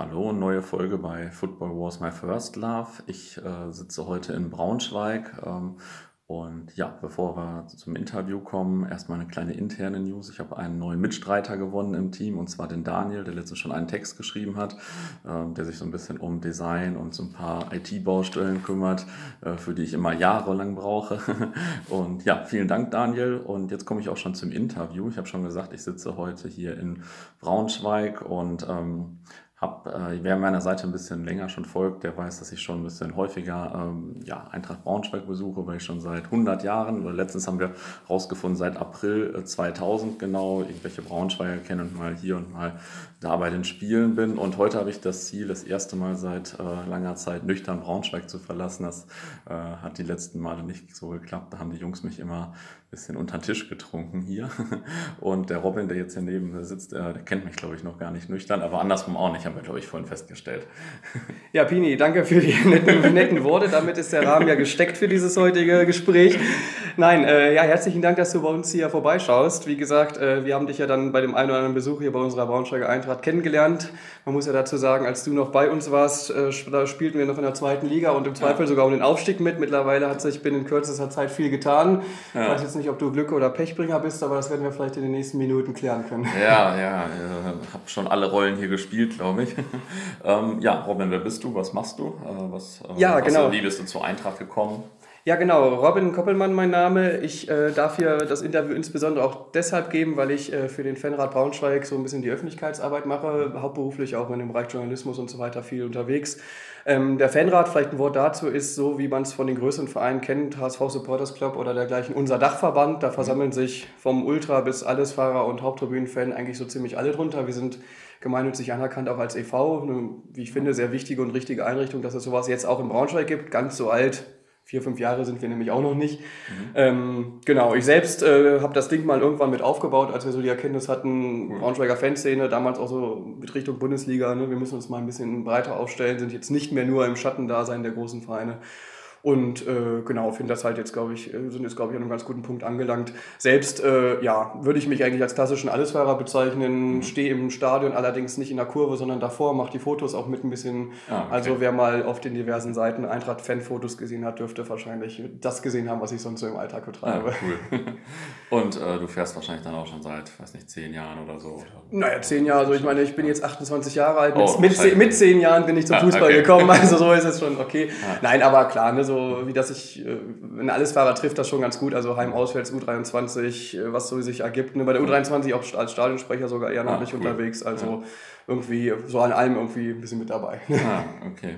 Hallo, neue Folge bei Football Wars My First Love. Ich äh, sitze heute in Braunschweig ähm, und ja, bevor wir zum Interview kommen, erstmal eine kleine interne News. Ich habe einen neuen Mitstreiter gewonnen im Team, und zwar den Daniel, der letztens schon einen Text geschrieben hat, äh, der sich so ein bisschen um Design und so ein paar IT-Baustellen kümmert, äh, für die ich immer jahrelang brauche. und ja, vielen Dank, Daniel. Und jetzt komme ich auch schon zum Interview. Ich habe schon gesagt, ich sitze heute hier in Braunschweig und ähm, hab, äh, wer meiner Seite ein bisschen länger schon folgt, der weiß, dass ich schon ein bisschen häufiger ähm, ja, Eintracht Braunschweig besuche, weil ich schon seit 100 Jahren, oder letztens haben wir rausgefunden, seit April 2000 äh, genau, irgendwelche Braunschweiger kennen und mal hier und mal da bei den Spielen bin. Und heute habe ich das Ziel, das erste Mal seit äh, langer Zeit nüchtern Braunschweig zu verlassen. Das äh, hat die letzten Male nicht so geklappt. Da haben die Jungs mich immer bisschen unter den Tisch getrunken hier. Und der Robin, der jetzt hier neben mir sitzt, der, der kennt mich, glaube ich, noch gar nicht nüchtern, aber andersrum auch nicht, haben wir, glaube ich, vorhin festgestellt. Ja, Pini, danke für die netten, netten Worte. Damit ist der Rahmen ja gesteckt für dieses heutige Gespräch. Nein, äh, ja, herzlichen Dank, dass du bei uns hier vorbeischaust. Wie gesagt, äh, wir haben dich ja dann bei dem einen oder anderen Besuch hier bei unserer Braunschweiger Eintracht kennengelernt. Man muss ja dazu sagen, als du noch bei uns warst, äh, da spielten wir noch in der zweiten Liga und im Zweifel sogar um den Aufstieg mit. Mittlerweile hat sich binnen kürzester Zeit viel getan. Ja. Ich weiß jetzt nicht, ob du Glück- oder Pechbringer bist, aber das werden wir vielleicht in den nächsten Minuten klären können. Ja, ja, ich habe schon alle Rollen hier gespielt, glaube ich. ähm, ja, Robin, wer bist du? Was machst du? Äh, was, äh, ja, genau. Wie bist du zur Eintracht gekommen? Ja, genau. Robin Koppelmann mein Name. Ich äh, darf hier das Interview insbesondere auch deshalb geben, weil ich äh, für den Fanrat Braunschweig so ein bisschen die Öffentlichkeitsarbeit mache, hauptberuflich auch in dem Bereich Journalismus und so weiter viel unterwegs. Ähm, der Fanrat, vielleicht ein Wort dazu, ist so, wie man es von den größeren Vereinen kennt, HSV Supporters Club oder dergleichen, unser Dachverband. Da versammeln sich vom Ultra bis Allesfahrer und Haupttribünenfan eigentlich so ziemlich alle drunter. Wir sind gemeinnützig anerkannt auch als e.V., eine, wie ich finde, sehr wichtige und richtige Einrichtung, dass es sowas jetzt auch in Braunschweig gibt. Ganz so alt Vier, fünf Jahre sind wir nämlich auch noch nicht. Mhm. Ähm, genau, ich selbst äh, habe das Ding mal irgendwann mit aufgebaut, als wir so die Erkenntnis hatten, mhm. Braunschweiger Fanszene, damals auch so mit Richtung Bundesliga, ne, wir müssen uns mal ein bisschen breiter aufstellen, sind jetzt nicht mehr nur im Schattendasein der großen Vereine. Und äh, genau, finde das halt jetzt, glaube ich, äh, sind jetzt, glaube ich, an einem ganz guten Punkt angelangt. Selbst, äh, ja, würde ich mich eigentlich als klassischen Allesfahrer bezeichnen, mhm. stehe im Stadion, allerdings nicht in der Kurve, sondern davor, mache die Fotos auch mit ein bisschen. Ah, okay. Also wer mal auf den diversen Seiten Eintracht-Fan-Fotos gesehen hat, dürfte wahrscheinlich das gesehen haben, was ich sonst so im Alltag betreibe. Ah, cool. Und äh, du fährst wahrscheinlich dann auch schon seit, weiß nicht, zehn Jahren oder so? Naja, zehn Jahre. Also ich meine, ich bin jetzt 28 Jahre alt. Mit, oh, mit, mit zehn Jahren bin ich zum ah, Fußball okay. gekommen. Also so ist es schon okay. Ah. Nein, aber klar, ne, so wie das sich, äh, wenn alles Fahrer trifft, das schon ganz gut. Also Heim, Auswärts, U23, äh, was so sich ergibt. Ne? Bei der U23 auch als Stadionsprecher sogar ehrenamtlich ah, cool. unterwegs. Also ja. irgendwie so an allem irgendwie ein bisschen mit dabei. Ah, okay.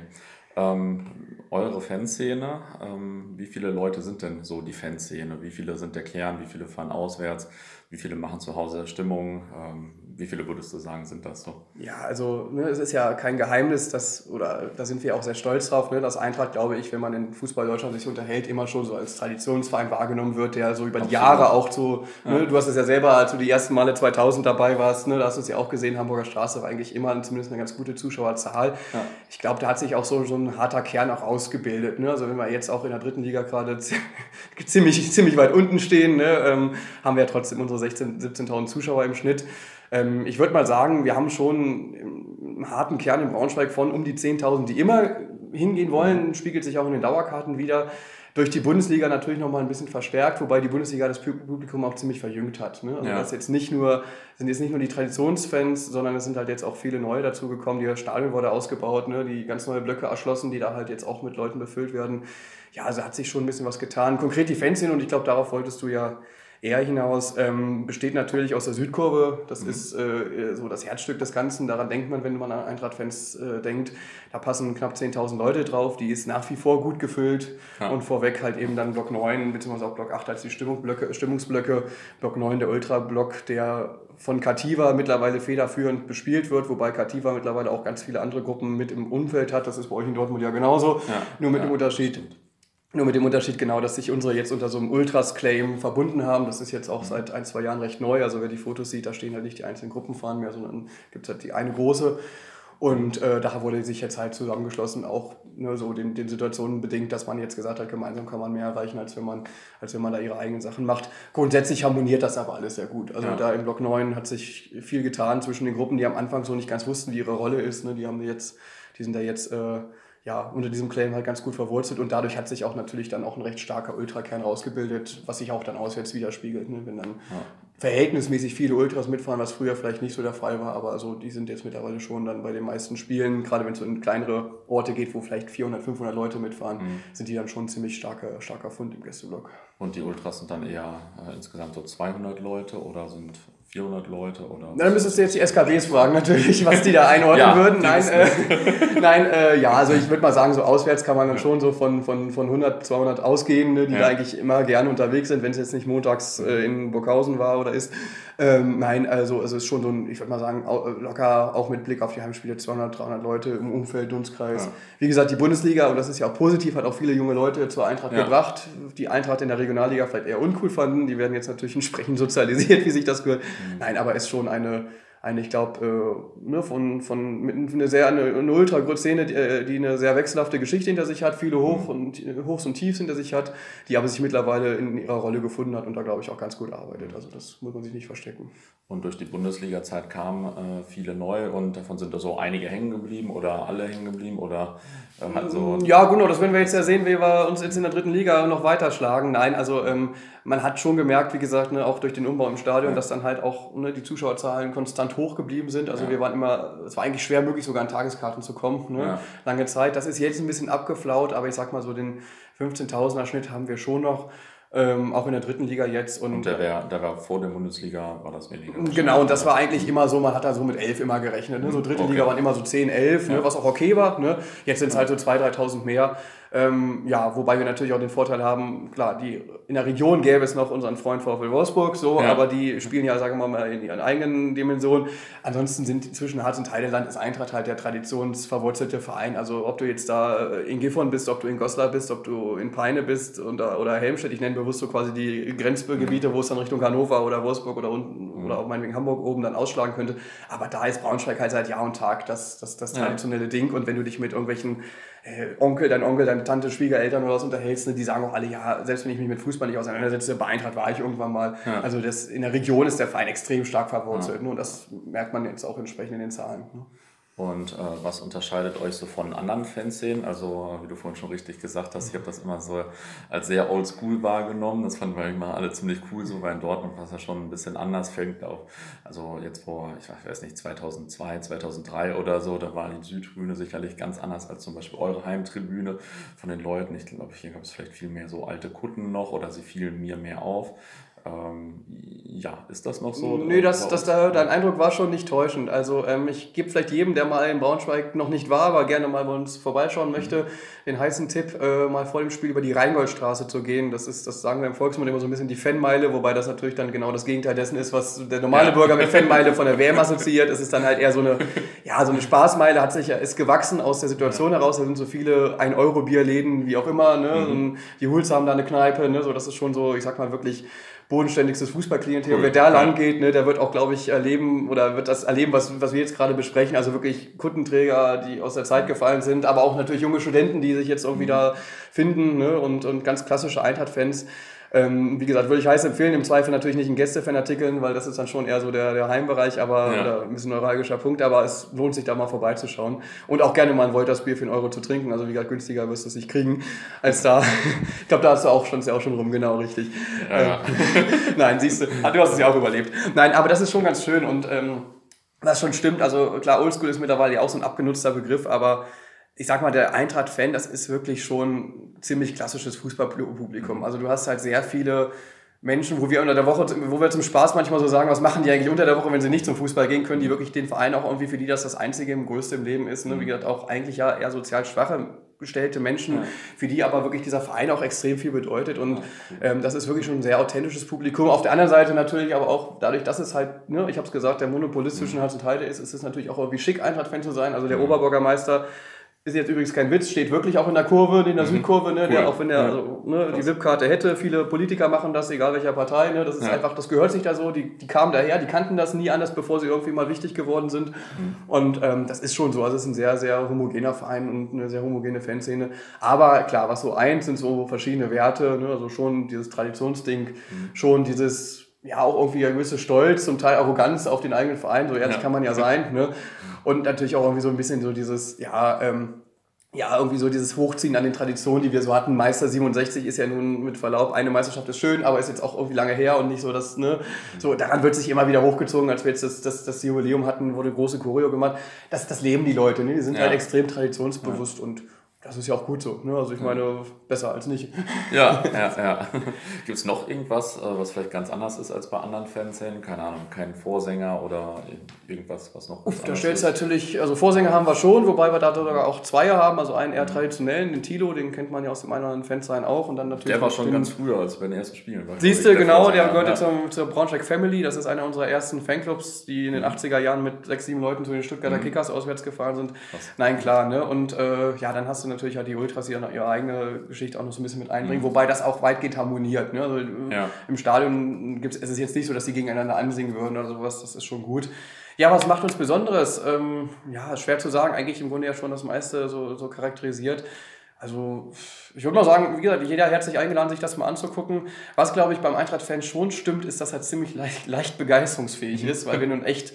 Ähm, eure Fanszene, ähm, wie viele Leute sind denn so die Fanszene? Wie viele sind der Kern? Wie viele fahren auswärts? Wie viele machen zu Hause Stimmung? Ähm, wie viele würdest du sagen, sind das so? Ja, also ne, es ist ja kein Geheimnis, dass, oder da sind wir auch sehr stolz drauf, ne, dass Eintracht, glaube ich, wenn man in Fußball Deutschland sich unterhält, immer schon so als Traditionsverein wahrgenommen wird, der so über die Jahre auch so, ne, ja. du hast es ja selber, als du die ersten Male 2000 dabei warst, ne, da hast du es ja auch gesehen, Hamburger Straße war eigentlich immer zumindest eine ganz gute Zuschauerzahl. Ja. Ich glaube, da hat sich auch so, so ein harter Kern auch ausgebildet. Ne? Also wenn wir jetzt auch in der dritten Liga gerade ziemlich, ziemlich weit unten stehen, ne, ähm, haben wir ja trotzdem unsere 16.000, 17.000 Zuschauer im Schnitt. Ähm, ich würde mal sagen, wir haben schon einen harten Kern in Braunschweig von um die 10.000, die immer hingehen wollen, spiegelt sich auch in den Dauerkarten wieder. Durch die Bundesliga natürlich nochmal ein bisschen verstärkt, wobei die Bundesliga das Publikum auch ziemlich verjüngt hat. Ne? Also ja. das jetzt nicht nur, sind jetzt nicht nur die Traditionsfans, sondern es sind halt jetzt auch viele neue dazugekommen. Die Stadion wurde ausgebaut, ne? die ganz neue Blöcke erschlossen, die da halt jetzt auch mit Leuten befüllt werden. Ja, also hat sich schon ein bisschen was getan. Konkret die Fans hin und ich glaube, darauf wolltest du ja er hinaus ähm, besteht natürlich aus der Südkurve. Das mhm. ist äh, so das Herzstück des Ganzen. Daran denkt man, wenn man an Eintracht-Fans äh, denkt. Da passen knapp 10.000 Leute drauf. Die ist nach wie vor gut gefüllt. Ja. Und vorweg halt eben dann Block 9, beziehungsweise auch Block 8 als die Stimmungsblöcke. Stimmungsblöcke. Block 9 der Ultra-Block, der von Cativa mittlerweile federführend bespielt wird, wobei Cativa mittlerweile auch ganz viele andere Gruppen mit im Umfeld hat. Das ist bei euch in Dortmund ja genauso. Ja. Nur mit ja, dem Unterschied. Stimmt nur mit dem Unterschied genau, dass sich unsere jetzt unter so einem Ultras-Claim verbunden haben. Das ist jetzt auch mhm. seit ein, zwei Jahren recht neu. Also wer die Fotos sieht, da stehen halt nicht die einzelnen Gruppenfahren mehr, sondern gibt es halt die eine große. Und äh, da wurde sich jetzt halt zusammengeschlossen, auch ne, so den, den Situationen bedingt, dass man jetzt gesagt hat, gemeinsam kann man mehr erreichen, als wenn man, als wenn man da ihre eigenen Sachen macht. Grundsätzlich harmoniert das aber alles sehr gut. Also ja. da im Block 9 hat sich viel getan zwischen den Gruppen, die am Anfang so nicht ganz wussten, wie ihre Rolle ist. Ne? Die haben jetzt, die sind da jetzt äh, ja, unter diesem Claim halt ganz gut verwurzelt und dadurch hat sich auch natürlich dann auch ein recht starker Ultrakern rausgebildet, was sich auch dann auswärts widerspiegelt. Ne? Wenn dann ja. verhältnismäßig viele Ultras mitfahren, was früher vielleicht nicht so der Fall war, aber also die sind jetzt mittlerweile schon dann bei den meisten Spielen, gerade wenn es so in kleinere Orte geht, wo vielleicht 400, 500 Leute mitfahren, mhm. sind die dann schon ein ziemlich starker, starker Fund im Gästeblock. Und die Ultras sind dann eher äh, insgesamt so 200 Leute oder sind 400 Leute oder. Na, dann müsstest du jetzt die SKWs fragen, natürlich, was die da einordnen ja, würden. Nein, äh, nein äh, ja, also ich würde mal sagen, so auswärts kann man dann schon so von, von, von 100, 200 ausgehen, ne, die ja. da eigentlich immer gerne unterwegs sind, wenn es jetzt nicht montags äh, in Burghausen war oder ist. Ähm, nein, also es ist schon so ein, ich würde mal sagen, locker auch mit Blick auf die Heimspiele 200, 300 Leute im Umfeld, Dunstkreis. Ja. Wie gesagt, die Bundesliga, und das ist ja auch positiv, hat auch viele junge Leute zur Eintracht ja. gebracht. Die Eintracht in der Regionalliga vielleicht eher uncool fanden. Die werden jetzt natürlich entsprechend sozialisiert, wie sich das gehört. Nein, aber ist schon eine, eine, ich glaube, äh, ne, von, von mit eine sehr eine, eine Ultra-Szene, die, äh, die eine sehr wechselhafte Geschichte hinter sich hat, viele Hoch und Hochs und Tiefs hinter sich hat, die aber sich mittlerweile in ihrer Rolle gefunden hat und da glaube ich auch ganz gut arbeitet. Also das muss man sich nicht verstecken. Und durch die Bundesliga-Zeit kamen äh, viele neu und davon sind da so einige hängen geblieben oder alle hängen geblieben oder äh, halt so. Ja, genau, das werden wir jetzt ja sehen, wie wir uns jetzt in der dritten Liga noch weiter schlagen. Nein, also ähm, man hat schon gemerkt, wie gesagt, ne, auch durch den Umbau im Stadion, ja. dass dann halt auch ne, die Zuschauerzahlen konstant hoch geblieben sind. Also ja. wir waren immer, es war eigentlich schwer möglich, sogar an Tageskarten zu kommen. Ne? Ja. Lange Zeit. Das ist jetzt ein bisschen abgeflaut, aber ich sag mal so, den 15.000er Schnitt haben wir schon noch. Ähm, auch in der dritten Liga jetzt. Und, und der, wär, der war vor der Bundesliga, war das weniger. Genau, und das war eigentlich immer so, man hat da so mit elf immer gerechnet. Ne? So dritte okay. Liga waren immer so 10, 11, ne? was auch okay war. Ne? Jetzt sind es halt so 2.000, 3.000 mehr. Ähm, ja, wobei wir natürlich auch den Vorteil haben, klar, die, in der Region gäbe es noch unseren Freund VfL Wolfsburg, so, ja. aber die spielen ja, sagen wir mal, in ihren eigenen Dimensionen. Ansonsten sind zwischen Harz und Heideland ist Eintracht halt der traditionsverwurzelte Verein. Also ob du jetzt da in Gifhorn bist, ob du in Goslar bist, ob du in Peine bist oder, oder Helmstedt, ich nenne bewusst so quasi die Grenzgebiete, wo es dann Richtung Hannover oder Wolfsburg oder unten oder auch meinetwegen Hamburg oben dann ausschlagen könnte. Aber da ist Braunschweig halt seit Jahr und Tag das, das, das traditionelle ja. Ding. Und wenn du dich mit irgendwelchen äh, Onkel, dein Onkel, deine Tante, Schwiegereltern oder was unterhältst, ne, die sagen auch alle, ja, selbst wenn ich mich mit Fußball nicht auseinandersetze, bei Eintracht war ich irgendwann mal. Ja. Also das, in der Region ist der Verein extrem stark verwurzelt ja. ne, und das merkt man jetzt auch entsprechend in den Zahlen. Ne. Und äh, was unterscheidet euch so von anderen Fanszenen? Also, wie du vorhin schon richtig gesagt hast, ich habe das immer so als sehr oldschool wahrgenommen. Das fanden wir immer alle ziemlich cool, so weil in Dortmund war es ja schon ein bisschen anders. Fängt auch, also jetzt vor, ich weiß nicht, 2002, 2003 oder so, da war die Südtribüne sicherlich ganz anders als zum Beispiel eure Heimtribüne von den Leuten. Ich glaube, hier gab es vielleicht viel mehr so alte Kutten noch oder sie fielen mir mehr auf. Ähm, ja, ist das noch so? Nö, das, das, da, dein Eindruck war schon nicht täuschend. Also ähm, ich gebe vielleicht jedem, der mal in Braunschweig noch nicht war, aber gerne mal bei uns vorbeischauen mhm. möchte, mhm. den heißen Tipp, äh, mal vor dem Spiel über die Rheingoldstraße zu gehen. Das ist, das sagen wir im Volksmund immer so ein bisschen die Fanmeile, wobei das natürlich dann genau das Gegenteil dessen ist, was der normale ja. Bürger mit Fanmeile von der WM assoziiert. Es ist dann halt eher so eine, ja, so eine Spaßmeile, hat sich ist gewachsen aus der Situation ja. heraus. Da sind so viele 1-Euro-Bierläden, wie auch immer. Ne? Mhm. Die Huls haben da eine Kneipe, ne? so das ist schon so, ich sag mal wirklich bodenständigstes Fußballklientel. Cool. Wer da lang geht, ne, der wird auch, glaube ich, erleben oder wird das erleben, was, was wir jetzt gerade besprechen. Also wirklich Kuttenträger, die aus der Zeit gefallen sind, aber auch natürlich junge Studenten, die sich jetzt irgendwie mhm. da finden ne, und, und ganz klassische Eintracht-Fans. Ähm, wie gesagt, würde ich heiß empfehlen, im Zweifel natürlich nicht in Gästefan-Artikeln, weil das ist dann schon eher so der, der Heimbereich, aber ja. oder ein bisschen neuralgischer Punkt, aber es lohnt sich da mal vorbeizuschauen und auch gerne mal ein Woltersbier für einen Euro zu trinken. Also wie gesagt, günstiger wirst du es nicht kriegen als da. ich glaube, da hast du auch schon, ist ja auch schon rum, genau richtig. Ja, ja. Ähm, nein, siehst du, ah, du hast es ja auch überlebt. Nein, aber das ist schon ganz schön und ähm, das schon stimmt. Also klar, Oldschool ist mittlerweile auch so ein abgenutzter Begriff, aber ich sag mal, der Eintracht-Fan, das ist wirklich schon ziemlich klassisches Fußballpublikum. Also du hast halt sehr viele Menschen, wo wir unter der Woche, wo wir zum Spaß manchmal so sagen, was machen die eigentlich unter der Woche, wenn sie nicht zum Fußball gehen können, die wirklich den Verein auch irgendwie, für die das das Einzige im Größte im Leben ist. Ne? Wie mhm. gesagt, auch eigentlich ja eher sozial schwache gestellte Menschen, ja. für die aber wirklich dieser Verein auch extrem viel bedeutet. Und ähm, das ist wirklich schon ein sehr authentisches Publikum. Auf der anderen Seite natürlich aber auch dadurch, dass es halt, ne, ich habe es gesagt, der Monopolist zwischen mhm. Hals und Heide ist, ist es natürlich auch irgendwie schick, Eintracht-Fan zu sein. Also der mhm. Oberbürgermeister ist jetzt übrigens kein Witz, steht wirklich auch in der Kurve, in der mhm. Südkurve, ne, cool. der, auch wenn der ja. also, ne, die VIP-Karte hätte, viele Politiker machen das, egal welcher Partei, ne, das ist ja. einfach, das gehört sich da so, die, die kamen daher, die kannten das nie anders, bevor sie irgendwie mal wichtig geworden sind mhm. und ähm, das ist schon so, also es ist ein sehr, sehr homogener Verein und eine sehr homogene Fanszene, aber klar, was so eins sind so verschiedene Werte, ne, also schon dieses Traditionsding, mhm. schon dieses ja auch irgendwie ein gewisser Stolz, zum Teil Arroganz auf den eigenen Verein, so ehrlich ja. kann man ja sein. Ne? Und natürlich auch irgendwie so ein bisschen so dieses, ja, ähm, ja, irgendwie so dieses Hochziehen an den Traditionen, die wir so hatten. Meister 67 ist ja nun mit Verlaub, eine Meisterschaft ist schön, aber ist jetzt auch irgendwie lange her und nicht so, dass, ne, so, daran wird sich immer wieder hochgezogen, als wir jetzt das, das, das Jubiläum hatten, wurde große Choreo gemacht. Das, das leben die Leute, ne? die sind ja. halt extrem traditionsbewusst ja. und das ist ja auch gut so. Ne? Also ich meine, besser als nicht. Ja, ja, ja. Gibt es noch irgendwas, äh, was vielleicht ganz anders ist als bei anderen Fanszenen? Keine Ahnung, kein Vorsänger oder irgendwas, was noch. Uff, da stellt natürlich, also Vorsänger haben wir schon, wobei wir da sogar auch zwei haben. Also einen eher traditionellen, den Tilo, den kennt man ja aus dem einen oder anderen Fansein auch. Und dann natürlich der war schon ganz früher, als bei den ersten Spielen. Siehst du, genau, der gehörte ja. zum, zur Braunschweig Family. Das ist einer unserer ersten Fanclubs, die in den 80er mhm. Jahren mit sechs, sieben Leuten zu den Stuttgarter mhm. Kickers auswärts gefahren sind. Krass. Nein, klar. Ne? Und äh, ja, dann hast du natürlich halt die Ultras, die ihre eigene Geschichte auch noch so ein bisschen mit einbringen, mhm. wobei das auch weitgehend harmoniert. Ne? Also ja. Im Stadion gibt's, es ist jetzt nicht so, dass die gegeneinander ansingen würden oder sowas, das ist schon gut. Ja, was macht uns Besonderes? Ähm, ja, schwer zu sagen, eigentlich im Grunde ja schon das meiste so, so charakterisiert. Also, ich würde mal sagen, wie gesagt, jeder herzlich eingeladen, sich das mal anzugucken. Was, glaube ich, beim Eintracht-Fan schon stimmt, ist, dass er ziemlich leicht, leicht begeisterungsfähig ist, weil wir nun echt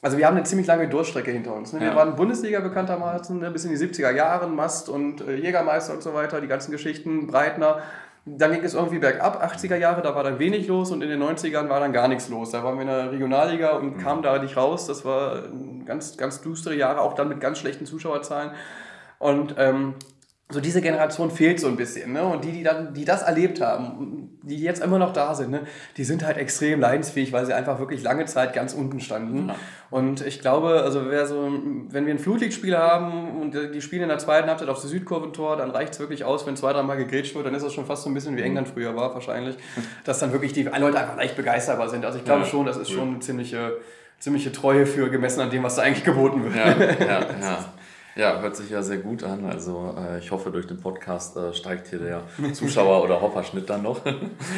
also wir haben eine ziemlich lange Durchstrecke hinter uns. Ne? Wir ja. waren Bundesliga bekanntermaßen ne? bis in die 70er Jahre, Mast und äh, Jägermeister und so weiter, die ganzen Geschichten, Breitner. Dann ging es irgendwie bergab, 80er Jahre, da war dann wenig los und in den 90ern war dann gar nichts los. Da waren wir in der Regionalliga und mhm. kamen da nicht raus. Das war ganz, ganz düstere Jahre, auch dann mit ganz schlechten Zuschauerzahlen. Und ähm, so diese Generation fehlt so ein bisschen. Ne? Und die, die, dann, die das erlebt haben, die jetzt immer noch da sind, ne? die sind halt extrem leidensfähig, weil sie einfach wirklich lange Zeit ganz unten standen. Ja. Und ich glaube, also wer so, wenn wir ein Flutlichtspiel haben und die spielen in der zweiten Halbzeit auf der Südkurventor, dann reicht es wirklich aus, wenn zwei, dreimal gegrätscht wird, dann ist das schon fast so ein bisschen wie England früher war wahrscheinlich, dass dann wirklich die Leute einfach leicht begeisterbar sind. Also ich glaube ja, schon, das ist cool. schon eine ziemliche, ziemliche Treue für gemessen an dem, was da eigentlich geboten wird. Ja, ja, ja. Ja, hört sich ja sehr gut an. Also äh, ich hoffe, durch den Podcast äh, steigt hier der Zuschauer- oder Hopperschnitt dann noch.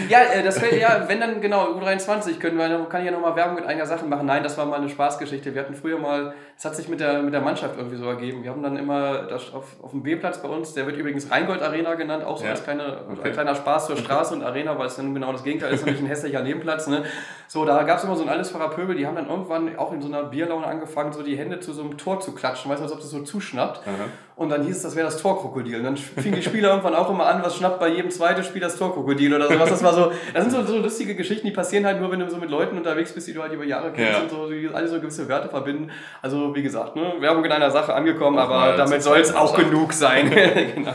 ja, äh, das fällt ja, wenn dann genau, U23 können wir, kann ich ja nochmal Werbung mit einer Sache machen. Nein, das war mal eine Spaßgeschichte. Wir hatten früher mal, es hat sich mit der, mit der Mannschaft irgendwie so ergeben. Wir haben dann immer das auf, auf dem B-Platz bei uns, der wird übrigens Rheingold Arena genannt, auch so ja. als kleine, okay. ein kleiner Spaß zur Straße und Arena, weil es dann genau das Gegenteil ist, nämlich ein hässlicher Nebenplatz. Ne? So, da gab es immer so ein allesfahrer Pöbel, die haben dann irgendwann auch in so einer Bierlaune angefangen, so die Hände zu so einem Tor zu klatschen, weißt du, als ob das so zuschnappt. Aha. Und dann hieß es, das wäre das Torkrokodil. Und dann fingen die Spieler irgendwann auch immer an, was schnappt bei jedem zweiten Spiel das Torkrokodil oder sowas. Das war so, das sind so, so lustige Geschichten, die passieren halt nur, wenn du so mit Leuten unterwegs bist, die du halt über Jahre kennst ja. und so, die alle so gewisse Werte verbinden. Also, wie gesagt, ne, Werbung in einer Sache angekommen, Auch aber damit soll es auch genug sein. genau.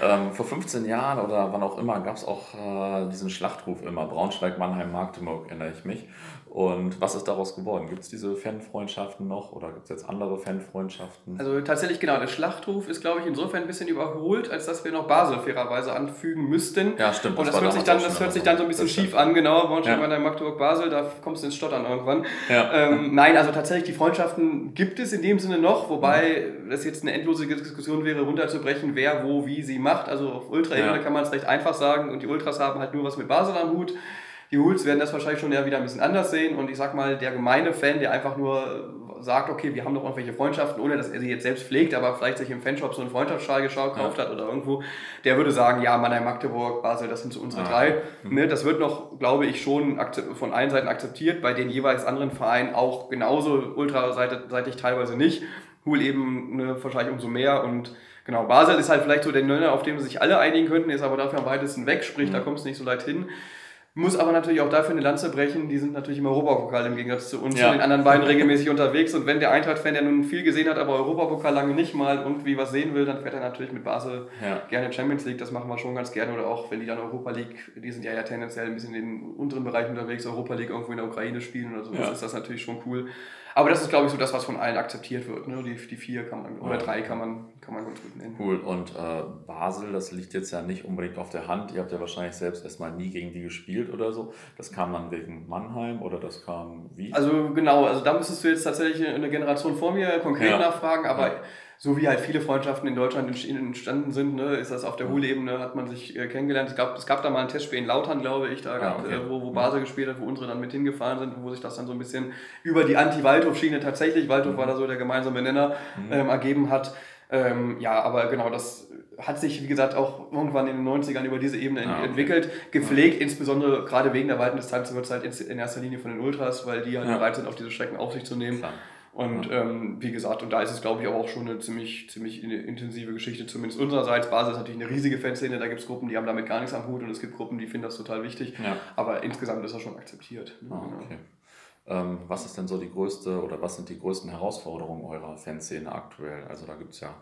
Ähm, vor 15 Jahren oder wann auch immer gab es auch äh, diesen Schlachtruf immer, Braunschweig, Mannheim, Magdeburg, erinnere ich mich. Und was ist daraus geworden? Gibt es diese Fanfreundschaften noch oder gibt es jetzt andere Fanfreundschaften? Also tatsächlich genau, der Schlachtruf ist, glaube ich, insofern ein bisschen überholt, als dass wir noch Basel fairerweise anfügen müssten. Ja, stimmt. Und das, das hört, sich dann, das hört sich dann so ein bisschen schief an, genau, Braunschweig, ja. Magdeburg, Basel, da kommst du ins Stottern irgendwann. Ja. Ähm, nein, also tatsächlich, die Freundschaften gibt es in dem Sinne noch, wobei mhm. das jetzt eine endlose Diskussion wäre, runterzubrechen, wer wo wie sie macht. Also auf Ultra-Ebene ja. kann man es recht einfach sagen und die Ultras haben halt nur was mit Basel am Hut. Die Hools werden das wahrscheinlich schon eher wieder ein bisschen anders sehen und ich sag mal, der gemeine Fan, der einfach nur sagt, okay, wir haben doch irgendwelche Freundschaften, ohne dass er sie jetzt selbst pflegt, aber vielleicht sich im Fanshop so einen Freundschaftsschal gekauft ja. hat oder irgendwo, der würde sagen, ja, Mannheim, Magdeburg, Basel, das sind so unsere ah. drei. Mhm. Ne, das wird noch, glaube ich, schon von allen Seiten akzeptiert, bei den jeweils anderen Vereinen auch genauso ultraseitig teilweise nicht. Huhl eben ne, wahrscheinlich umso mehr und Genau, Basel ist halt vielleicht so der Nenner, auf dem sich alle einigen könnten, ist aber dafür am weitesten weg, sprich, mhm. da kommst du nicht so leicht hin. Muss aber natürlich auch dafür eine Lanze brechen, die sind natürlich im Europapokal im Gegensatz zu uns ja. und den anderen beiden regelmäßig unterwegs. Und wenn der Eintracht-Fan, der nun viel gesehen hat, aber Europapokal lange nicht mal irgendwie was sehen will, dann fährt er natürlich mit Basel ja. gerne Champions League. Das machen wir schon ganz gerne. Oder auch, wenn die dann Europa League, die sind ja ja tendenziell ein bisschen in den unteren Bereichen unterwegs, Europa League irgendwo in der Ukraine spielen oder so, ja. ist das natürlich schon cool. Aber das ist, glaube ich, so das, was von allen akzeptiert wird. Ne? Die, die vier kann man, oder drei kann man, kann man ganz gut nennen. Cool. Und äh, Basel, das liegt jetzt ja nicht unbedingt auf der Hand. Ihr habt ja wahrscheinlich selbst erstmal nie gegen die gespielt oder so. Das kam dann wegen Mannheim oder das kam wie? Also genau, also da müsstest du jetzt tatsächlich eine Generation vor mir konkret ja. nachfragen, aber ja so wie halt viele Freundschaften in Deutschland entstanden sind, ne, ist das auf der Hul-Ebene, hat man sich äh, kennengelernt. Es gab, es gab da mal ein Testspiel in Lautern, glaube ich, da ah, gab, okay. äh, wo, wo Basel gespielt hat, wo unsere dann mit hingefahren sind, wo sich das dann so ein bisschen über die Anti-Waldhof-Schiene tatsächlich, Waldhof mhm. war da so der gemeinsame Nenner, mhm. ähm, ergeben hat. Ähm, ja, aber genau, das hat sich, wie gesagt, auch irgendwann in den 90ern über diese Ebene ah, okay. entwickelt, gepflegt, ja. insbesondere gerade wegen der weiten Distanz wird es halt in erster Linie von den Ultras, weil die halt ja. bereit sind, auf diese Strecken auf sich zu nehmen. Klar. Und ja. ähm, wie gesagt, und da ist es, glaube ich, auch schon eine ziemlich, ziemlich intensive Geschichte, zumindest unsererseits. Basis ist natürlich eine riesige Fanszene, da gibt es Gruppen, die haben damit gar nichts am Hut und es gibt Gruppen, die finden das total wichtig. Ja. Aber insgesamt ist das schon akzeptiert. Ah, okay. Ähm, was ist denn so die größte oder was sind die größten Herausforderungen eurer Fanszene aktuell? Also da gibt es ja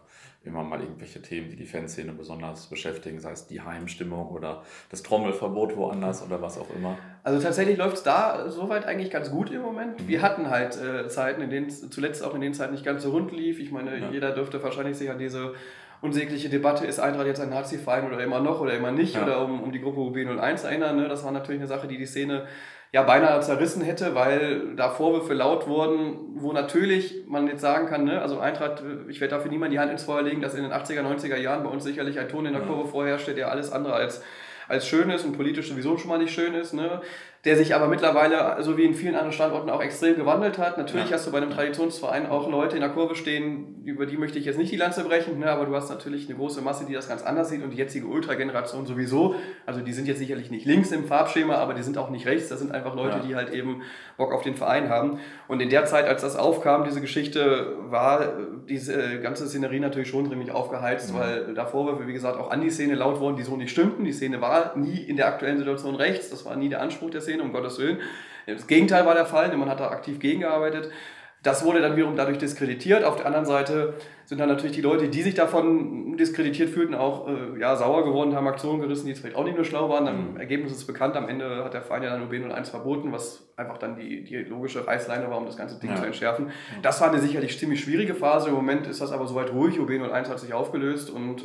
immer mal irgendwelche Themen, die die Fanszene besonders beschäftigen, sei es die Heimstimmung oder das Trommelverbot woanders oder was auch immer. Also tatsächlich läuft es da soweit eigentlich ganz gut im Moment. Mhm. Wir hatten halt äh, Zeiten, in denen es zuletzt auch in den Zeiten nicht ganz so rund lief. Ich meine, ja. jeder dürfte wahrscheinlich sich an diese unsägliche Debatte, ist Eintracht jetzt ein Nazi-Verein oder immer noch oder immer nicht ja. oder um, um die Gruppe UB01 erinnern. Ne? Das war natürlich eine Sache, die die Szene ja beinahe zerrissen hätte, weil da Vorwürfe laut wurden, wo natürlich man jetzt sagen kann, ne, also Eintracht, ich werde dafür niemand die Hand ins Feuer legen, dass in den 80er, 90er Jahren bei uns sicherlich ein Ton in der Kurve vorherrschte, der alles andere als, als schön ist und politisch sowieso schon mal nicht schön ist. Ne? Der sich aber mittlerweile, so wie in vielen anderen Standorten, auch extrem gewandelt hat. Natürlich ja. hast du bei einem Traditionsverein auch Leute in der Kurve stehen, über die möchte ich jetzt nicht die Lanze brechen, ne, aber du hast natürlich eine große Masse, die das ganz anders sieht und die jetzige Ultra-Generation sowieso. Also die sind jetzt sicherlich nicht links im Farbschema, aber die sind auch nicht rechts. Das sind einfach Leute, ja. die halt eben Bock auf den Verein haben. Und in der Zeit, als das aufkam, diese Geschichte, war diese ganze Szenerie natürlich schon dringlich aufgeheizt, mhm. weil da Vorwürfe, wie gesagt, auch an die Szene laut wurden, die so nicht stimmten. Die Szene war nie in der aktuellen Situation rechts. Das war nie der Anspruch der Szene. Szene, um Gottes Willen. Das Gegenteil war der Fall, denn man hat da aktiv gegengearbeitet. Das wurde dann wiederum dadurch diskreditiert. Auf der anderen Seite sind dann natürlich die Leute, die sich davon diskreditiert fühlten, auch äh, ja, sauer geworden, haben Aktionen gerissen, die jetzt vielleicht auch nicht nur schlau waren. Am mhm. Ergebnis ist bekannt. Am Ende hat der Verein ja dann UB01 verboten, was einfach dann die, die logische Reißleine war, um das ganze Ding ja. zu entschärfen. Das war eine sicherlich ziemlich schwierige Phase. Im Moment ist das aber soweit ruhig. UB01 hat sich aufgelöst und äh,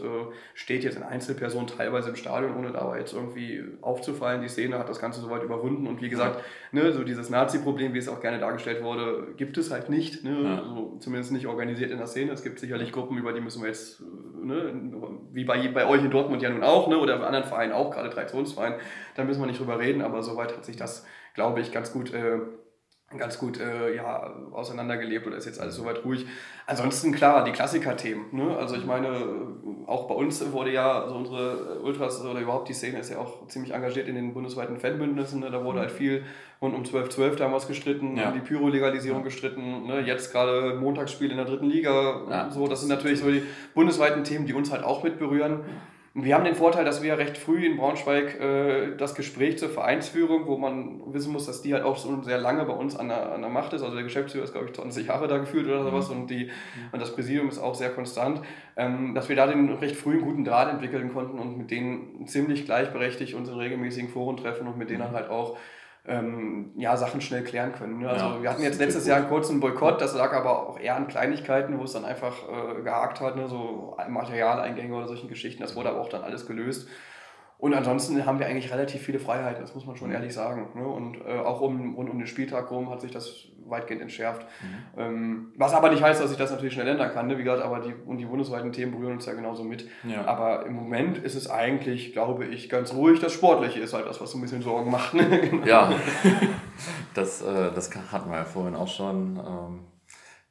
steht jetzt in Einzelpersonen teilweise im Stadion, ohne dabei jetzt irgendwie aufzufallen. Die Szene hat das Ganze soweit überwunden. Und wie gesagt, ne, so dieses Nazi-Problem, wie es auch gerne dargestellt wurde, gibt es halt nicht. Ne? Ja. Also zumindest nicht organisiert in der Szene. Es gibt sicherlich Gruppen, über die müssen wir jetzt, ne, wie bei, bei euch in Dortmund ja nun auch, ne, oder bei anderen Vereinen auch, gerade Traditionsvereinen, da müssen wir nicht drüber reden. Aber soweit hat sich das glaube ich, ganz gut, äh, ganz gut äh, ja, auseinandergelebt oder ist jetzt alles soweit ruhig. Ansonsten klar, die Klassiker-Themen. Ne? Also ich meine, auch bei uns wurde ja, also unsere Ultras oder überhaupt die Szene ist ja auch ziemlich engagiert in den bundesweiten Fanbündnissen. Ne? Da wurde halt viel rund um 12-12 damals gestritten, ja. um die Pyro-Legalisierung gestritten. Ne? Jetzt gerade Montagsspiel in der dritten Liga. Ja. So, das sind natürlich so die bundesweiten Themen, die uns halt auch mit berühren. Wir haben den Vorteil, dass wir recht früh in Braunschweig äh, das Gespräch zur Vereinsführung, wo man wissen muss, dass die halt auch schon sehr lange bei uns an der, an der Macht ist. Also der Geschäftsführer ist, glaube ich, 20 Jahre da geführt oder sowas mhm. und, die, und das Präsidium ist auch sehr konstant, ähm, dass wir da den recht früh einen guten Draht entwickeln konnten und mit denen ziemlich gleichberechtigt unsere regelmäßigen Foren treffen und mit denen mhm. halt auch ähm, ja, Sachen schnell klären können. Ne? Also ja, wir hatten jetzt letztes Jahr einen kurzen Boykott, das lag aber auch eher an Kleinigkeiten, wo es dann einfach äh, gehakt hat, ne? so Materialeingänge oder solchen Geschichten. Das wurde aber auch dann alles gelöst. Und ansonsten haben wir eigentlich relativ viele Freiheiten, das muss man schon mhm. ehrlich sagen. Ne? Und äh, auch um, rund um den Spieltag rum hat sich das weitgehend entschärft. Mhm. Ähm, was aber nicht heißt, dass ich das natürlich schnell ändern kann. Ne? Wie gesagt, aber die, und die bundesweiten Themen berühren uns ja genauso mit. Ja. Aber im Moment ist es eigentlich, glaube ich, ganz ruhig. Das Sportliche ist halt das, was so ein bisschen Sorgen macht. Ne? genau. Ja, das, äh, das hatten wir ja vorhin auch schon. Ähm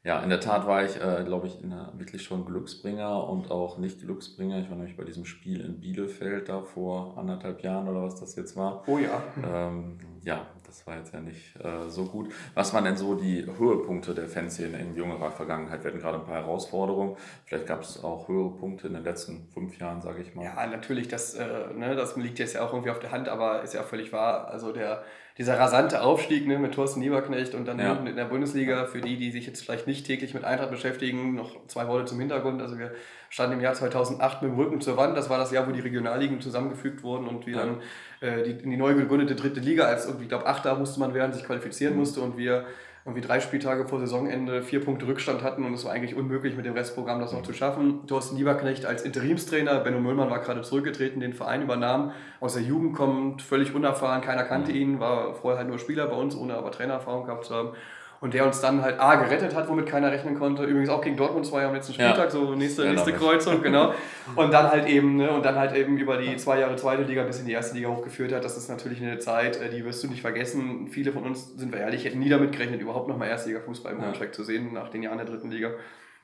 ja, in der Tat war ich, äh, glaube ich, der, wirklich schon Glücksbringer und auch nicht Glücksbringer. Ich war nämlich bei diesem Spiel in Bielefeld da vor anderthalb Jahren oder was das jetzt war. Oh ja. Ähm, ja, das war jetzt ja nicht äh, so gut. Was waren denn so die Höhepunkte der Fanszene in jüngerer Vergangenheit? Wir hatten gerade ein paar Herausforderungen. Vielleicht gab es auch Höhepunkte in den letzten fünf Jahren, sage ich mal. Ja, natürlich, das, äh, ne, das liegt jetzt ja auch irgendwie auf der Hand, aber ist ja völlig wahr. Also der dieser rasante Aufstieg ne, mit Thorsten Lieberknecht und dann ja. in der Bundesliga, für die, die sich jetzt vielleicht nicht täglich mit Eintracht beschäftigen, noch zwei Worte zum Hintergrund. Also wir standen im Jahr 2008 mit dem Rücken zur Wand. Das war das Jahr, wo die Regionalligen zusammengefügt wurden und wir dann äh, die, in die neu gegründete dritte Liga als irgendwie, ich glaube, Achter musste man werden, sich qualifizieren mhm. musste und wir irgendwie drei Spieltage vor Saisonende vier Punkte Rückstand hatten und es war eigentlich unmöglich mit dem Restprogramm das noch zu schaffen. Thorsten Lieberknecht als Interimstrainer, Benno Müllmann war gerade zurückgetreten, den Verein übernahm, aus der Jugend kommt, völlig unerfahren, keiner kannte ihn, war vorher halt nur Spieler bei uns, ohne aber Trainererfahrung gehabt zu haben. Und der uns dann halt A gerettet hat, womit keiner rechnen konnte. Übrigens auch gegen Dortmund 2 am letzten Spieltag, ja. so nächste, nächste Kreuzung, genau. Und dann halt eben, ne, und dann halt eben über die zwei Jahre zweite Liga bis in die erste Liga hochgeführt hat. Das ist natürlich eine Zeit, äh, die wirst du nicht vergessen. Viele von uns, sind wir ehrlich, hätten nie damit gerechnet, überhaupt nochmal Erstliga-Fußball im Braunschweig ja. zu sehen, nach den Jahren der dritten Liga.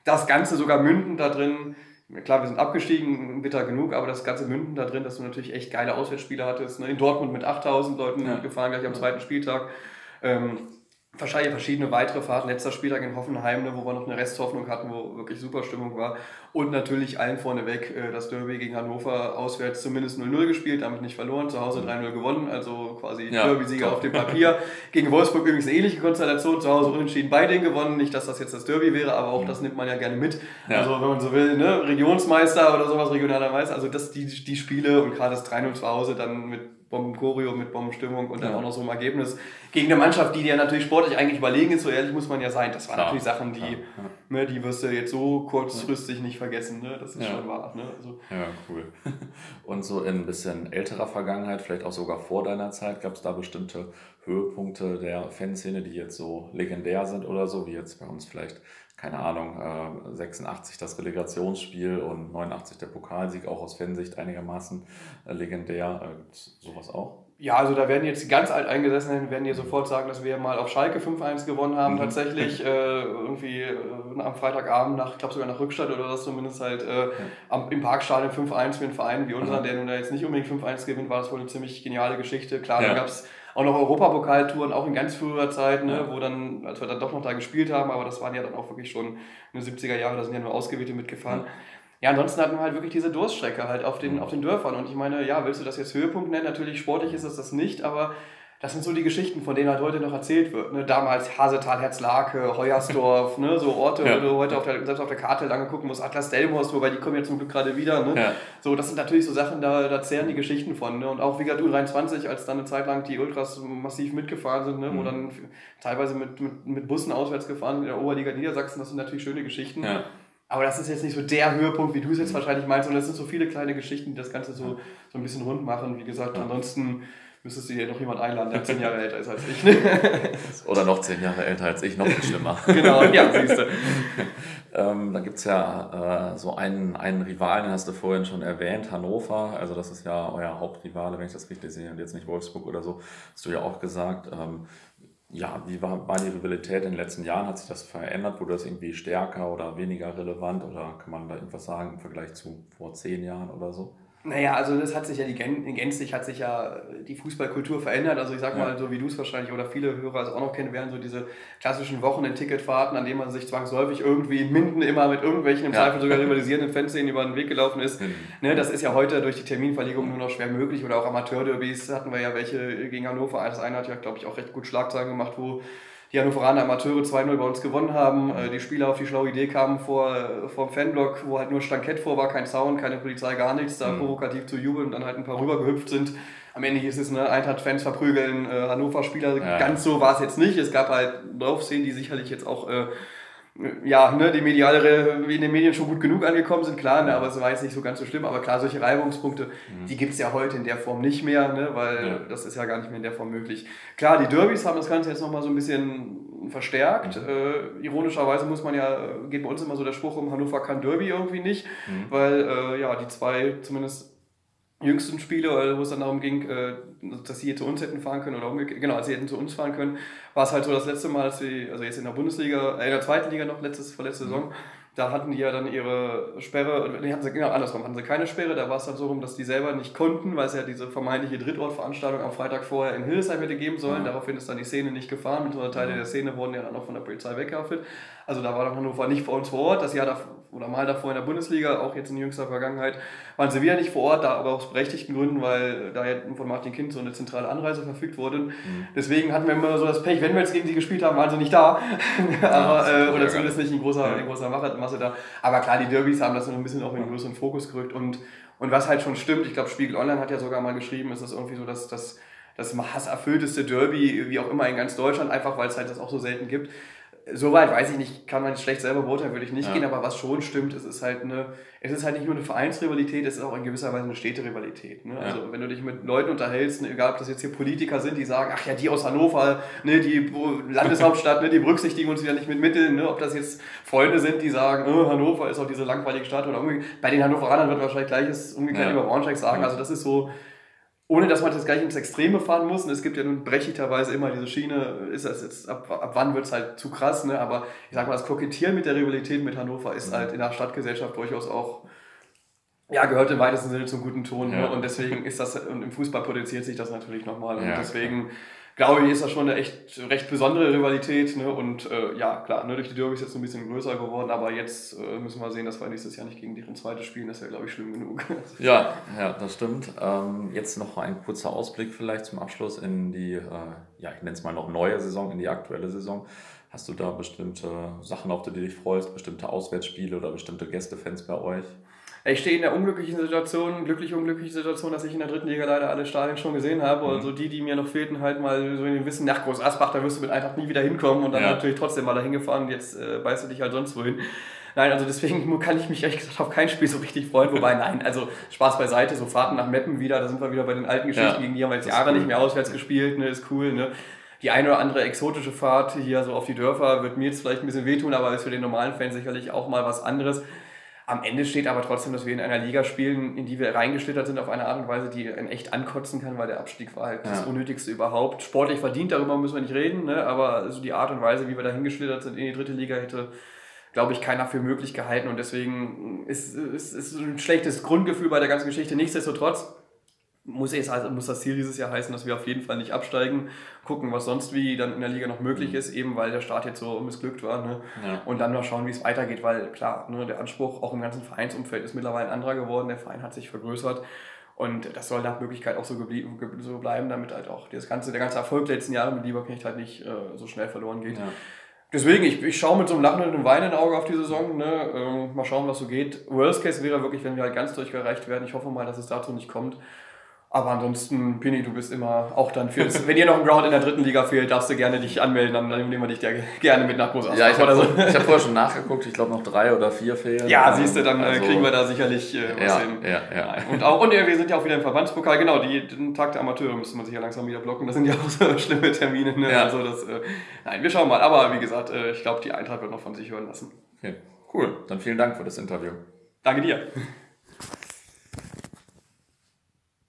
Das Ganze sogar mündend da drin, Klar, wir sind abgestiegen, bitter genug, aber das ganze Münden da drin, dass du natürlich echt geile Auswärtsspiele hattest. Ne? In Dortmund mit 8000 Leuten ja. gefahren, gleich am zweiten Spieltag. Ähm, wahrscheinlich verschiedene weitere Fahrten. Letzter Spieltag in Hoffenheim, ne, wo wir noch eine Resthoffnung hatten, wo wirklich super Stimmung war. Und natürlich allen vorneweg äh, das Derby gegen Hannover auswärts zumindest 0-0 gespielt, damit nicht verloren, zu Hause 3-0 gewonnen, also quasi ja, Derby-Sieger auf dem Papier. gegen Wolfsburg übrigens eine ähnliche Konstellation, zu Hause unentschieden bei denen gewonnen. Nicht, dass das jetzt das Derby wäre, aber auch mhm. das nimmt man ja gerne mit. Ja. Also wenn man so will, ne, Regionsmeister oder sowas, regionaler Meister, also das, die, die Spiele und gerade das 3-0 zu Hause dann mit Bombenchoreo mit Bombenstimmung und dann ja. auch noch so ein Ergebnis gegen eine Mannschaft, die dir natürlich sportlich eigentlich überlegen ist, so ehrlich muss man ja sein. Das waren natürlich Sachen, die, ja. ne, die wirst du jetzt so kurzfristig nicht vergessen. Ne? Das ist ja. schon wahr. Ne? Also. Ja, cool. Und so in ein bisschen älterer Vergangenheit, vielleicht auch sogar vor deiner Zeit, gab es da bestimmte Höhepunkte der Fanszene, die jetzt so legendär sind oder so, wie jetzt bei uns vielleicht keine Ahnung, äh, 86 das Relegationsspiel und 89 der Pokalsieg, auch aus Fansicht einigermaßen äh, legendär. Äh, Gibt sowas auch? Ja, also da werden jetzt die ganz alt eingesessenen werden dir sofort sagen, dass wir mal auf Schalke 5-1 gewonnen haben. Mhm. Tatsächlich äh, irgendwie äh, am Freitagabend nach, ich glaube sogar nach Rückstadt oder das zumindest halt äh, ja. am, im Parkstadion 5-1 für einen Verein wie unseren, mhm. der nun da jetzt nicht unbedingt 5-1 gewinnt, war das wohl eine ziemlich geniale Geschichte. Klar, ja. da gab es auch noch Europapokaltouren, auch in ganz früher Zeit, ne, wo dann, als wir dann doch noch da gespielt haben, aber das waren ja dann auch wirklich schon in den 70er Jahre, da sind ja nur Ausgewählte mitgefahren. Ja. Ansonsten hatten wir halt wirklich diese Durststrecke halt auf den, auf den Dörfern. Und ich meine, ja, willst du das jetzt Höhepunkt nennen? Natürlich sportlich ist es das nicht, aber das sind so die Geschichten, von denen halt heute noch erzählt wird. Ne? Damals Hasetal, Herzlake, Heuersdorf, ne? so Orte, ja. wo du heute auf der, selbst auf der Karte lange gucken musst, Atlas Delmhorst, wobei die kommen ja zum Glück gerade wieder. Ne? Ja. So, das sind natürlich so Sachen, da, da zehren die Geschichten von. Ne? Und auch Wigat U23, als dann eine Zeit lang die Ultras massiv mitgefahren sind, ne? Mhm. wo dann teilweise mit, mit, mit Bussen auswärts gefahren in der Oberliga Niedersachsen, das sind natürlich schöne Geschichten. Ja. Aber das ist jetzt nicht so der Höhepunkt, wie du es jetzt mhm. wahrscheinlich meinst, sondern das sind so viele kleine Geschichten, die das Ganze so, so ein bisschen rund machen. Wie gesagt, ansonsten müsstest du hier noch jemand einladen, der zehn Jahre älter ist als ich. Oder noch zehn Jahre älter als ich, noch viel schlimmer. genau, ja, siehst du. ähm, da gibt es ja äh, so einen, einen Rivalen, den hast du vorhin schon erwähnt, Hannover. Also das ist ja euer Hauptrivale, wenn ich das richtig sehe, und jetzt nicht Wolfsburg oder so, hast du ja auch gesagt. Ähm, ja, wie war, war die Rivalität in den letzten Jahren? Hat sich das verändert? Wurde das irgendwie stärker oder weniger relevant? Oder kann man da irgendwas sagen im Vergleich zu vor zehn Jahren oder so? Naja, also das hat sich ja die gänzlich hat sich ja die Fußballkultur verändert. Also ich sag mal, so wie du es wahrscheinlich oder viele Hörer es auch noch kennen werden, so diese klassischen Wochenend-Ticketfahrten, an denen man sich zwangsläufig irgendwie in Minden immer mit irgendwelchen im ja. Zweifel sogar rivalisierenden Fanszenen über den Weg gelaufen ist. Mhm. Ne, das ist ja heute durch die Terminverlegung nur noch schwer möglich. Oder auch Amateurderbys hatten wir ja welche gegen Hannover. Das eine hat ja, glaube ich, auch recht gut Schlagzeilen gemacht, wo die Hannoveraner Amateure 2-0 bei uns gewonnen haben. Äh, die Spieler auf die schlaue Idee kamen vor, äh, vor dem Fanblock, wo halt nur Stankett vor war, kein Zaun, keine Polizei, gar nichts, da mhm. provokativ zu jubeln und dann halt ein paar rübergehüpft sind. Am Ende hieß es, ne, Eintracht-Fans verprügeln, äh, Hannover-Spieler. Ja. Ganz so war es jetzt nicht. Es gab halt Draufszenen, die sicherlich jetzt auch äh, ja, ne, die mediale, in den Medien schon gut genug angekommen sind, klar, ne, aber es war jetzt nicht so ganz so schlimm. Aber klar, solche Reibungspunkte, mhm. die gibt es ja heute in der Form nicht mehr, ne, weil ja. das ist ja gar nicht mehr in der Form möglich. Klar, die Derbys haben das Ganze jetzt nochmal so ein bisschen verstärkt. Mhm. Äh, ironischerweise muss man ja, geht bei uns immer so der Spruch um, Hannover kann Derby irgendwie nicht, mhm. weil äh, ja, die zwei zumindest jüngsten Spiele, wo es dann darum ging, äh, dass sie hier zu uns hätten fahren können oder umgekehrt, genau, sie hätten zu uns fahren können, war es halt so das letzte Mal, dass sie, also jetzt in der Bundesliga, äh, in der zweiten Liga noch, letztes, vorletzte mhm. Saison, da hatten die ja dann ihre Sperre, nee, hatten sie, genau andersrum, hatten sie keine Sperre, da war es dann so rum, dass die selber nicht konnten, weil es ja diese vermeintliche Drittortveranstaltung am Freitag vorher in Hildesheim hätte geben sollen, mhm. daraufhin ist dann die Szene nicht gefahren, mit Teile mhm. der Szene wurden ja dann auch von der Polizei weggehaftet, also da war dann Hannover nicht vor uns vor Ort, das Jahr davor, oder mal davor in der Bundesliga, auch jetzt in jüngster Vergangenheit, waren sie wieder nicht vor Ort, da aber aus berechtigten Gründen, weil da ja von Martin Kind so eine zentrale Anreise verfügt wurde. Mhm. Deswegen hatten wir immer so das Pech, wenn wir jetzt gegen sie gespielt haben, waren sie nicht da. aber, äh, oder zumindest nicht in großer, in großer Masse da. Aber klar, die Derbys haben das noch ein bisschen auch in den größeren Fokus gerückt. Und, und was halt schon stimmt, ich glaube, Spiegel Online hat ja sogar mal geschrieben, ist das irgendwie so, dass das das hasserfüllteste Derby, wie auch immer in ganz Deutschland, einfach weil es halt das auch so selten gibt Soweit weiß ich nicht, kann man schlecht selber beurteilen, würde ich nicht ja. gehen, aber was schon stimmt, es ist halt eine, es ist halt nicht nur eine Vereinsrivalität, es ist auch in gewisser Weise eine Städterivalität. Ne? Ja. Also wenn du dich mit Leuten unterhältst, ne, egal ob das jetzt hier Politiker sind, die sagen, ach ja, die aus Hannover, ne, die Landeshauptstadt, ne, die berücksichtigen uns wieder nicht mit Mitteln, ne? ob das jetzt Freunde sind, die sagen, oh, Hannover ist auch diese langweilige Stadt oder umgekehrt. Bei den Hannoveranern wird wahrscheinlich gleiches umgekehrt ja. über Braunschweig sagen. Also das ist so, ohne dass man das gleich ins Extreme fahren muss. Und es gibt ja nun brechiterweise immer diese Schiene, ist das jetzt, ab, ab wann wird es halt zu krass, ne? Aber ich sag mal, das Kokettieren mit der Rivalität mit Hannover ist halt in der Stadtgesellschaft durchaus auch, ja, gehört im weitesten Sinne zum guten Ton. Ne? Ja. Ne? Und deswegen ist das, und im Fußball potenziert sich das natürlich nochmal. Und ja, deswegen glaube ich, ist das schon eine echt recht besondere Rivalität. Ne? Und äh, ja, klar, ne, durch die Derby ist jetzt ein bisschen größer geworden, aber jetzt äh, müssen wir sehen, dass wir nächstes Jahr nicht gegen deren zweite spielen. Das wäre, glaube ich, schlimm genug. ja, ja, das stimmt. Ähm, jetzt noch ein kurzer Ausblick vielleicht zum Abschluss in die, äh, ja, ich nenne es mal noch neue Saison, in die aktuelle Saison. Hast du da bestimmte Sachen, auf die du dich freust, bestimmte Auswärtsspiele oder bestimmte Gästefans bei euch? Ich stehe in der unglücklichen Situation, glücklich unglücklichen Situation, dass ich in der dritten Liga leider alle Stadien schon gesehen habe. Mhm. Also die, die mir noch fehlten, halt mal so in den Wissen, nach Groß Asbach, da wirst du mit Eintracht nie wieder hinkommen und dann ja. natürlich trotzdem mal da hingefahren und jetzt äh, beißt du dich halt sonst wohin. Nein, also deswegen kann ich mich ehrlich gesagt auf kein Spiel so richtig freuen. Wobei, nein, also Spaß beiseite, so Fahrten nach Meppen wieder, da sind wir wieder bei den alten Geschichten, ja. gegen die haben wir jetzt Jahre cool. nicht mehr auswärts gespielt, ne, ist cool, ne. Die eine oder andere exotische Fahrt hier so auf die Dörfer wird mir jetzt vielleicht ein bisschen wehtun, aber ist für den normalen Fan sicherlich auch mal was anderes. Am Ende steht aber trotzdem, dass wir in einer Liga spielen, in die wir reingeschlittert sind auf eine Art und Weise, die einen echt ankotzen kann, weil der Abstieg war halt ja. das Unnötigste überhaupt. Sportlich verdient, darüber müssen wir nicht reden, ne? aber so die Art und Weise, wie wir da hingeschlittert sind in die dritte Liga, hätte, glaube ich, keiner für möglich gehalten und deswegen ist es ein schlechtes Grundgefühl bei der ganzen Geschichte. Nichtsdestotrotz muss, es, also muss das Ziel dieses Jahr heißen, dass wir auf jeden Fall nicht absteigen, gucken, was sonst wie dann in der Liga noch möglich mhm. ist, eben weil der Start jetzt so missglückt war. Ne? Ja. Und dann mal schauen, wie es weitergeht, weil klar, ne, der Anspruch auch im ganzen Vereinsumfeld ist mittlerweile ein anderer geworden, der Verein hat sich vergrößert. Und das soll nach Möglichkeit auch so, so bleiben, damit halt auch das ganze, der ganze Erfolg der letzten Jahre mit Lieberknecht halt nicht äh, so schnell verloren geht. Ja. Deswegen, ich, ich schaue mit so einem lachenden und weinenden Auge auf die Saison. Ne? Ähm, mal schauen, was so geht. Worst Case wäre wirklich, wenn wir halt ganz durchgereicht werden. Ich hoffe mal, dass es dazu nicht kommt. Aber ansonsten, Pini, du bist immer auch dann für wenn dir noch ein Ground in der dritten Liga fehlt, darfst du gerne dich anmelden, dann nehmen wir dich ja gerne mit nach Groß Ja, ich habe so. hab vorher schon nachgeguckt, ich glaube noch drei oder vier fehlen. Ja, siehst du, dann äh, also, kriegen wir da sicherlich äh, was ja, hin. Ja, ja. Und, auch, und wir sind ja auch wieder im Verbandspokal, genau, die, den Tag der Amateure müsste man sich ja langsam wieder blocken, das sind ja auch so schlimme Termine. Ne? Ja. Also das, äh, nein, wir schauen mal, aber wie gesagt, äh, ich glaube, die Eintracht wird noch von sich hören lassen. Okay, cool, dann vielen Dank für das Interview. Danke dir.